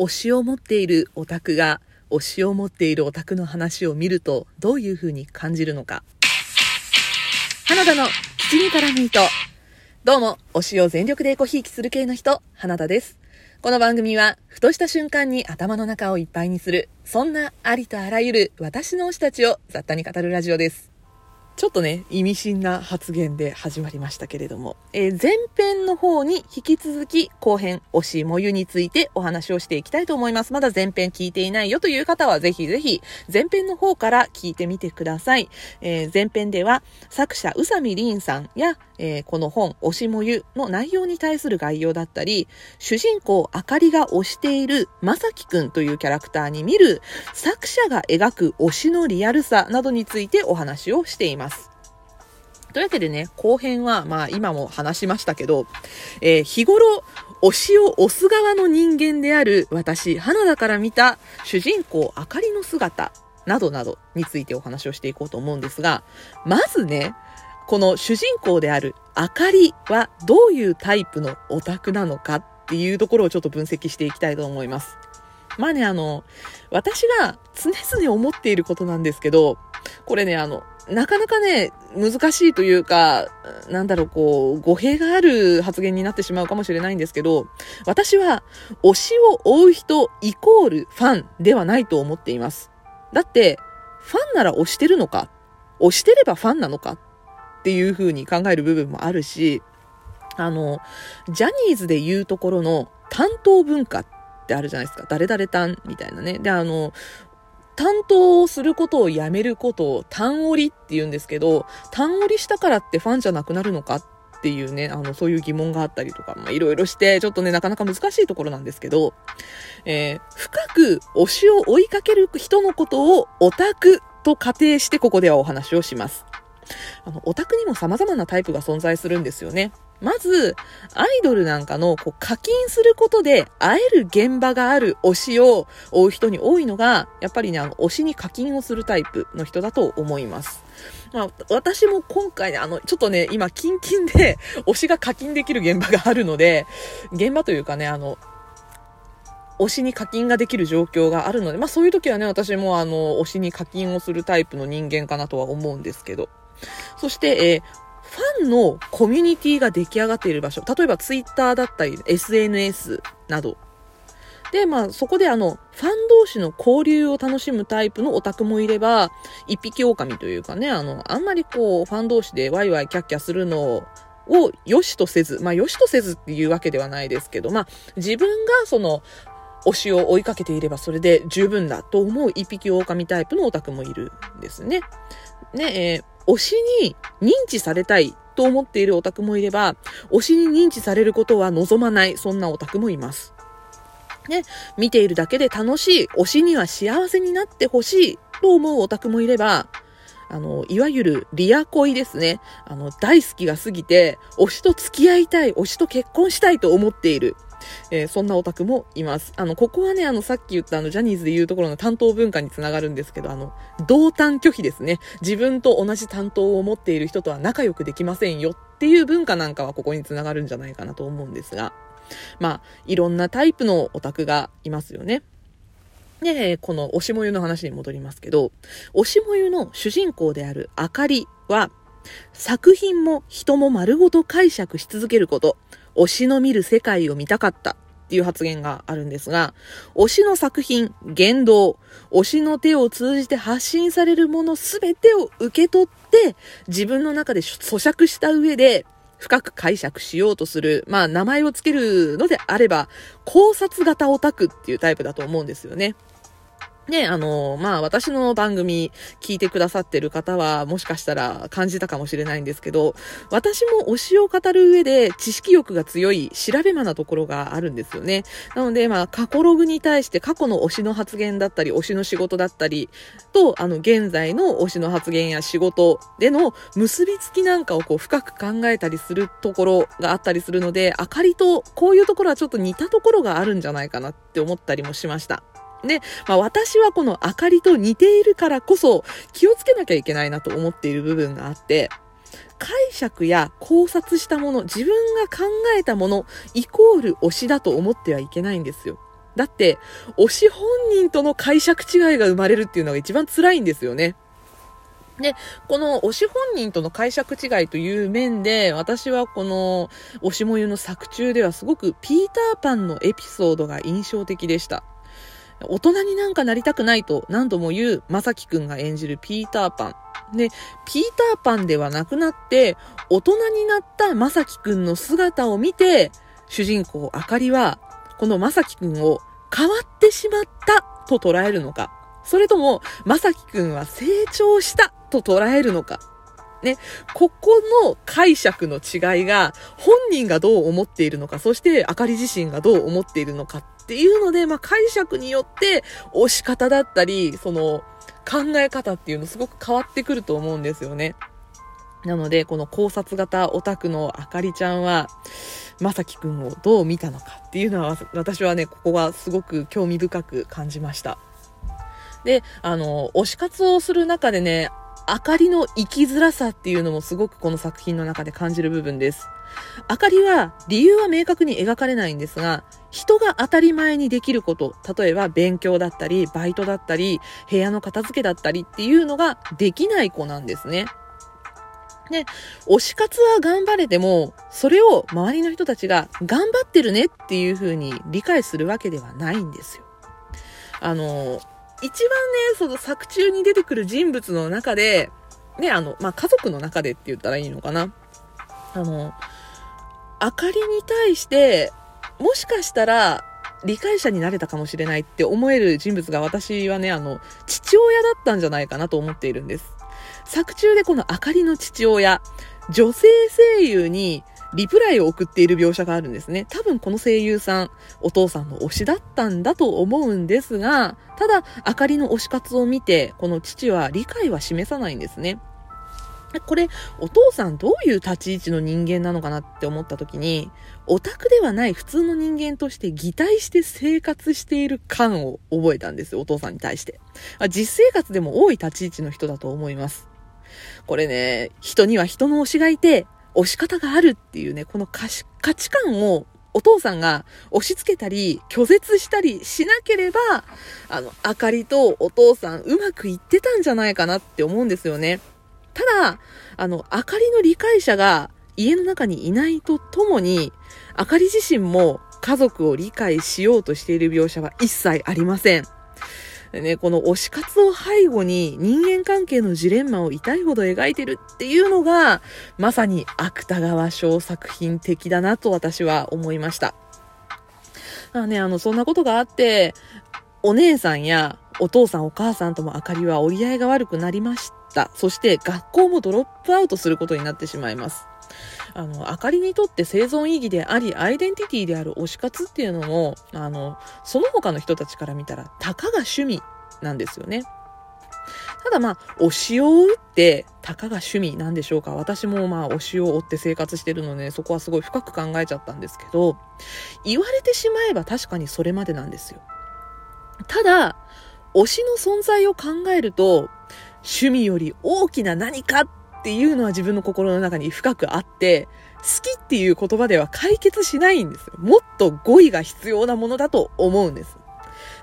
推しを持っているオタクが推しを持っているオタクの話を見るとどういう風に感じるのか。花田の口に絡む糸。どうも、推しを全力でコひいきする系の人、花田です。この番組は、ふとした瞬間に頭の中をいっぱいにする、そんなありとあらゆる私の推したちを雑多に語るラジオです。ちょっとね、意味深な発言で始まりましたけれども、えー、前編の方に引き続き後編、推しもゆについてお話をしていきたいと思います。まだ前編聞いていないよという方はぜひぜひ前編の方から聞いてみてください。えー、前編では作者宇佐美りんさんや、えー、この本、推しもゆの内容に対する概要だったり、主人公あかりが推しているまさきくんというキャラクターに見る作者が描く推しのリアルさなどについてお話をしています。というわけでね、後編は、まあ今も話しましたけど、えー、日頃、推しを押す側の人間である私、花田から見た主人公あかりの姿などなどについてお話をしていこうと思うんですが、まずね、この主人公であるあかりはどういうタイプのオタクなのかっていうところをちょっと分析していきたいと思います。まあね、あの、私が常々思っていることなんですけど、これね、あの、なかなかね、難しいというか、なんだろう、こう、語弊がある発言になってしまうかもしれないんですけど、私は、推しを追う人イコールファンではないと思っています。だって、ファンなら推してるのか？推してればファンなのか？っていう風に考える部分もあるし、あの、ジャニーズで言うところの担当文化ってあるじゃないですか。誰々担みたいなね。で、あの、担当をすることをやめることを単折りって言うんですけど、単折りしたからってファンじゃなくなるのかっていうね、あの、そういう疑問があったりとか、まあ、いろいろして、ちょっとね、なかなか難しいところなんですけど、えー、深く推しを追いかける人のことをオタクと仮定してここではお話をします。あの、オタクにも様々なタイプが存在するんですよね。まず、アイドルなんかのこう課金することで会える現場がある推しを追う人に多いのが、やっぱりね、あの、推しに課金をするタイプの人だと思います。まあ、私も今回ね、あの、ちょっとね、今、キンキンで 推しが課金できる現場があるので、現場というかね、あの、推しに課金ができる状況があるので、まあそういう時はね、私もあの、推しに課金をするタイプの人間かなとは思うんですけど。そして、えー、ファンのコミュニティが出来上がっている場所、例えばツイッターだったり、SNS など。で、まあ、そこであの、ファン同士の交流を楽しむタイプのオタクもいれば、一匹狼というかね、あの、あんまりこう、ファン同士でワイワイキャッキャするのを、良しとせず、まあ、良しとせずっていうわけではないですけど、まあ、自分がその、推しを追いかけていればそれで十分だと思う一匹狼タイプのオタクもいるんですね。ね、えー推しに認知されたいと思っているオタクもいれば、推しに認知されることは望まない、そんなオタクもいます。ね、見ているだけで楽しい、推しには幸せになってほしいと思うオタクもいれば、あの、いわゆるリア恋ですね。あの、大好きが過ぎて、推しと付き合いたい、推しと結婚したいと思っている。えー、そんなオタクもいます。あの、ここはね、あの、さっき言ったあの、ジャニーズで言うところの担当文化につながるんですけど、あの、同担拒否ですね。自分と同じ担当を持っている人とは仲良くできませんよっていう文化なんかはここにつながるんじゃないかなと思うんですが、まあ、いろんなタイプのオタクがいますよね。で、この推しもゆの話に戻りますけど、推しもゆの主人公であるあかりは、作品も人も丸ごと解釈し続けること、推しの見る世界を見たかったっていう発言があるんですが、推しの作品、言動、推しの手を通じて発信されるものすべてを受け取って、自分の中で咀嚼した上で、深く解釈しようとする、まあ名前をつけるのであれば、考察型オタクっていうタイプだと思うんですよね。ね、あの、まあ、私の番組聞いてくださってる方は、もしかしたら感じたかもしれないんですけど、私も推しを語る上で知識欲が強い調べ魔なところがあるんですよね。なので、まあ、過去ログに対して過去の推しの発言だったり、推しの仕事だったり、と、あの、現在の推しの発言や仕事での結びつきなんかをこう、深く考えたりするところがあったりするので、あかりとこういうところはちょっと似たところがあるんじゃないかなって思ったりもしました。で、まあ私はこの明かりと似ているからこそ気をつけなきゃいけないなと思っている部分があって、解釈や考察したもの、自分が考えたもの、イコール推しだと思ってはいけないんですよ。だって、推し本人との解釈違いが生まれるっていうのが一番辛いんですよね。で、この推し本人との解釈違いという面で、私はこの推しもゆの作中ではすごくピーターパンのエピソードが印象的でした。大人になんかなりたくないと何度も言うまさきくんが演じるピーターパン。で、ピーターパンではなくなって、大人になったまさきくんの姿を見て、主人公あかりは、このまさきくんを変わってしまったと捉えるのか、それとも、まさきくんは成長したと捉えるのか。ね、ここの解釈の違いが、本人がどう思っているのか、そしてあかり自身がどう思っているのかっていうので、まあ、解釈によって押し方だったり、その考え方っていうのすごく変わってくると思うんですよね。なので、この考察型オタクのあかりちゃんは、まさきくんをどう見たのかっていうのは、私はね、ここはすごく興味深く感じました。で、あの、推し活をする中でね、明かりの生きづらさっていうのもすごくこの作品の中で感じる部分です。明かりは理由は明確に描かれないんですが、人が当たり前にできること、例えば勉強だったり、バイトだったり、部屋の片付けだったりっていうのができない子なんですね。で、推し活は頑張れても、それを周りの人たちが頑張ってるねっていう風に理解するわけではないんですよ。あの、一番ね、その作中に出てくる人物の中で、ね、あの、まあ、家族の中でって言ったらいいのかな。あの、あかりに対して、もしかしたら、理解者になれたかもしれないって思える人物が私はね、あの、父親だったんじゃないかなと思っているんです。作中でこのあかりの父親、女性声優にリプライを送っている描写があるんですね。多分この声優さん、お父さんの推しだったんだと思うんですが、ただ、あかりの推し活を見て、この父は理解は示さないんですね。これ、お父さんどういう立ち位置の人間なのかなって思った時に、オタクではない普通の人間として擬態して生活している感を覚えたんですよ、お父さんに対して。実生活でも多い立ち位置の人だと思います。これね、人には人の推しがいて、押し方があるっていうね、この価値観をお父さんが押し付けたり、拒絶したりしなければ、あの、あかりとお父さんうまくいってたんじゃないかなって思うんですよね。ただ、あの、あかりの理解者が家の中にいないとともに、あかり自身も家族を理解しようとしている描写は一切ありません。でね、この推し活を背後に人間関係のジレンマを痛いほど描いてるっていうのが、まさに芥川賞作品的だなと私は思いました。まあね、あの、そんなことがあって、お姉さんやお父さんお母さんとも明かりは折り合いが悪くなりました。そして学校もドロップアウトすることになってしまいます。あの、あかりにとって生存意義であり、アイデンティティである推し活っていうのも、あの、その他の人たちから見たら、たかが趣味なんですよね。ただまあ、推しを追って、たかが趣味なんでしょうか。私もまあ、推しを追って生活してるので、そこはすごい深く考えちゃったんですけど、言われてしまえば確かにそれまでなんですよ。ただ、推しの存在を考えると、趣味より大きな何かっっていうのは自分の心の中に深くあって、好きっていう言葉では解決しないんですよ。もっと語彙が必要なものだと思うんです。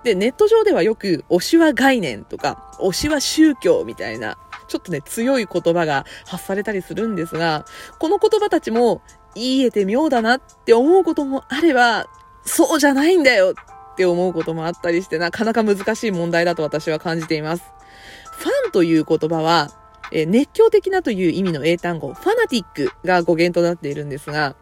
で、ネット上ではよく、推しは概念とか、推しは宗教みたいな、ちょっとね、強い言葉が発されたりするんですが、この言葉たちも、言えて妙だなって思うこともあれば、そうじゃないんだよって思うこともあったりして、なかなか難しい問題だと私は感じています。ファンという言葉は、え熱狂的なという意味の英単語、ファナティックが語源となっているんですが、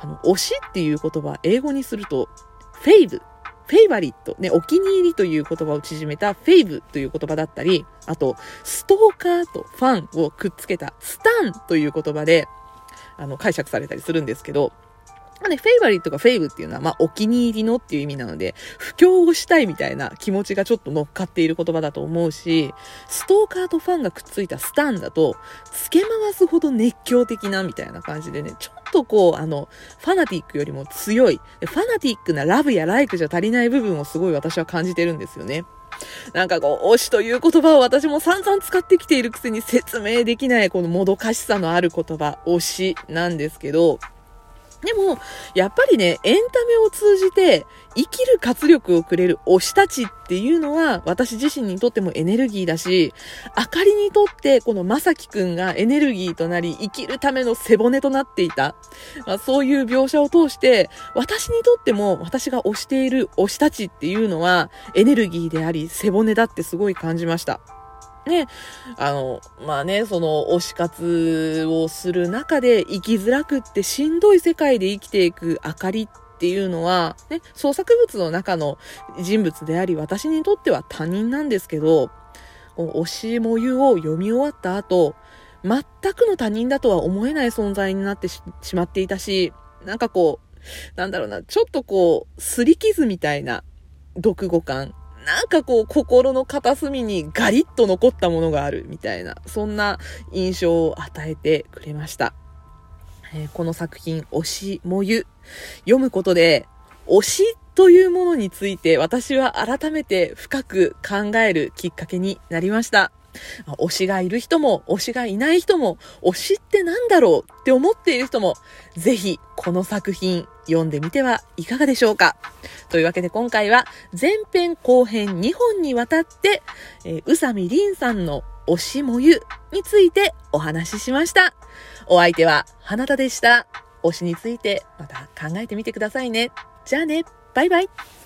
あの、推しっていう言葉、英語にすると、フェイブ、フェイバリット、ね、お気に入りという言葉を縮めたフェイブという言葉だったり、あと、ストーカーとファンをくっつけたスタンという言葉で、あの、解釈されたりするんですけど、まあね、フェイバリットがフェイブっていうのは、まあ、お気に入りのっていう意味なので、布教をしたいみたいな気持ちがちょっと乗っかっている言葉だと思うし、ストーカーとファンがくっついたスタンだと、付け回すほど熱狂的なみたいな感じでね、ちょっとこう、あの、ファナティックよりも強い、ファナティックなラブやライクじゃ足りない部分をすごい私は感じてるんですよね。なんかこう、推しという言葉を私も散々使ってきているくせに説明できないこのもどかしさのある言葉、推しなんですけど、でも、やっぱりね、エンタメを通じて生きる活力をくれる推したちっていうのは私自身にとってもエネルギーだし、あかりにとってこのまさきくんがエネルギーとなり生きるための背骨となっていた。まあ、そういう描写を通して、私にとっても私が推している推したちっていうのはエネルギーであり背骨だってすごい感じました。ね、あの、まあね、その推し活をする中で生きづらくってしんどい世界で生きていく明かりっていうのは、ね、創作物の中の人物であり、私にとっては他人なんですけど、推しもゆを読み終わった後、全くの他人だとは思えない存在になってしまっていたし、なんかこう、なんだろうな、ちょっとこう、すり傷みたいな読後感なんかこう、心の片隅にガリッと残ったものがあるみたいな、そんな印象を与えてくれました。えー、この作品、推しもゆ、読むことで、推しというものについて私は改めて深く考えるきっかけになりました。推しがいる人も、推しがいない人も、推しって何だろうって思っている人も、ぜひこの作品読んでみてはいかがでしょうか。というわけで今回は前編後編2本にわたって、え、宇佐美凛さんの推しもゆについてお話ししました。お相手は花田でした。推しについてまた考えてみてくださいね。じゃあね、バイバイ。